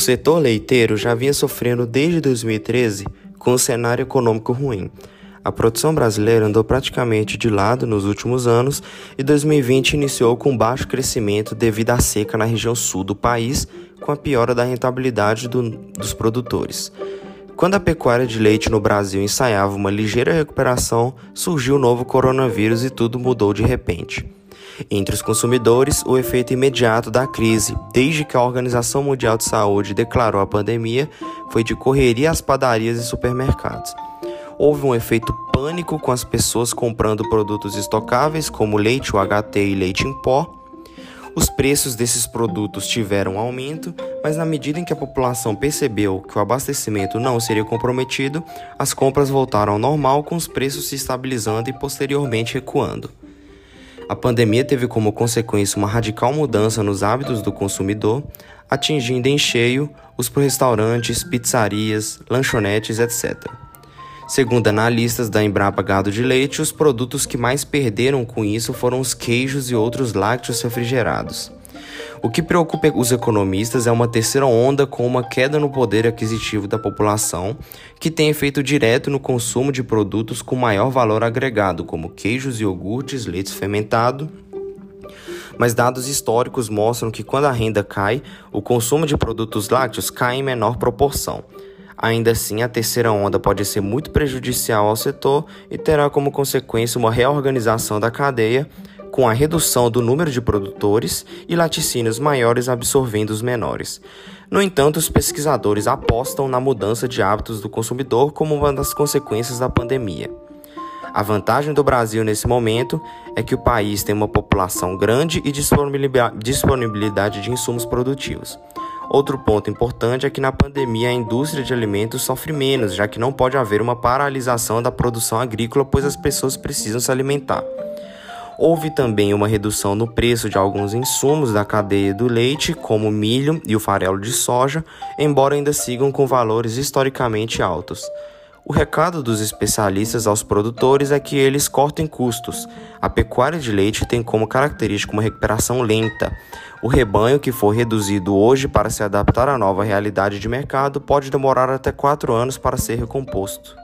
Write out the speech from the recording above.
O setor leiteiro já vinha sofrendo desde 2013 com um cenário econômico ruim. A produção brasileira andou praticamente de lado nos últimos anos e 2020 iniciou com baixo crescimento devido à seca na região sul do país, com a piora da rentabilidade do, dos produtores. Quando a pecuária de leite no Brasil ensaiava uma ligeira recuperação, surgiu o novo coronavírus e tudo mudou de repente. Entre os consumidores, o efeito imediato da crise, desde que a Organização Mundial de Saúde declarou a pandemia, foi de correria às padarias e supermercados. Houve um efeito pânico com as pessoas comprando produtos estocáveis como leite UHT e leite em pó, os preços desses produtos tiveram aumento, mas na medida em que a população percebeu que o abastecimento não seria comprometido, as compras voltaram ao normal, com os preços se estabilizando e posteriormente recuando. A pandemia teve como consequência uma radical mudança nos hábitos do consumidor, atingindo em cheio os restaurantes, pizzarias, lanchonetes, etc. Segundo analistas da Embrapa Gado de Leite, os produtos que mais perderam com isso foram os queijos e outros lácteos refrigerados. O que preocupa os economistas é uma terceira onda com uma queda no poder aquisitivo da população, que tem efeito direto no consumo de produtos com maior valor agregado, como queijos, iogurtes, leite fermentado. Mas dados históricos mostram que quando a renda cai, o consumo de produtos lácteos cai em menor proporção. Ainda assim, a terceira onda pode ser muito prejudicial ao setor e terá como consequência uma reorganização da cadeia, com a redução do número de produtores e laticínios maiores absorvendo os menores. No entanto, os pesquisadores apostam na mudança de hábitos do consumidor como uma das consequências da pandemia. A vantagem do Brasil nesse momento é que o país tem uma população grande e disponibilidade de insumos produtivos. Outro ponto importante é que na pandemia a indústria de alimentos sofre menos, já que não pode haver uma paralisação da produção agrícola, pois as pessoas precisam se alimentar. Houve também uma redução no preço de alguns insumos da cadeia do leite, como o milho e o farelo de soja, embora ainda sigam com valores historicamente altos. O recado dos especialistas aos produtores é que eles cortem custos. A pecuária de leite tem como característica uma recuperação lenta. O rebanho que for reduzido hoje para se adaptar à nova realidade de mercado pode demorar até quatro anos para ser recomposto.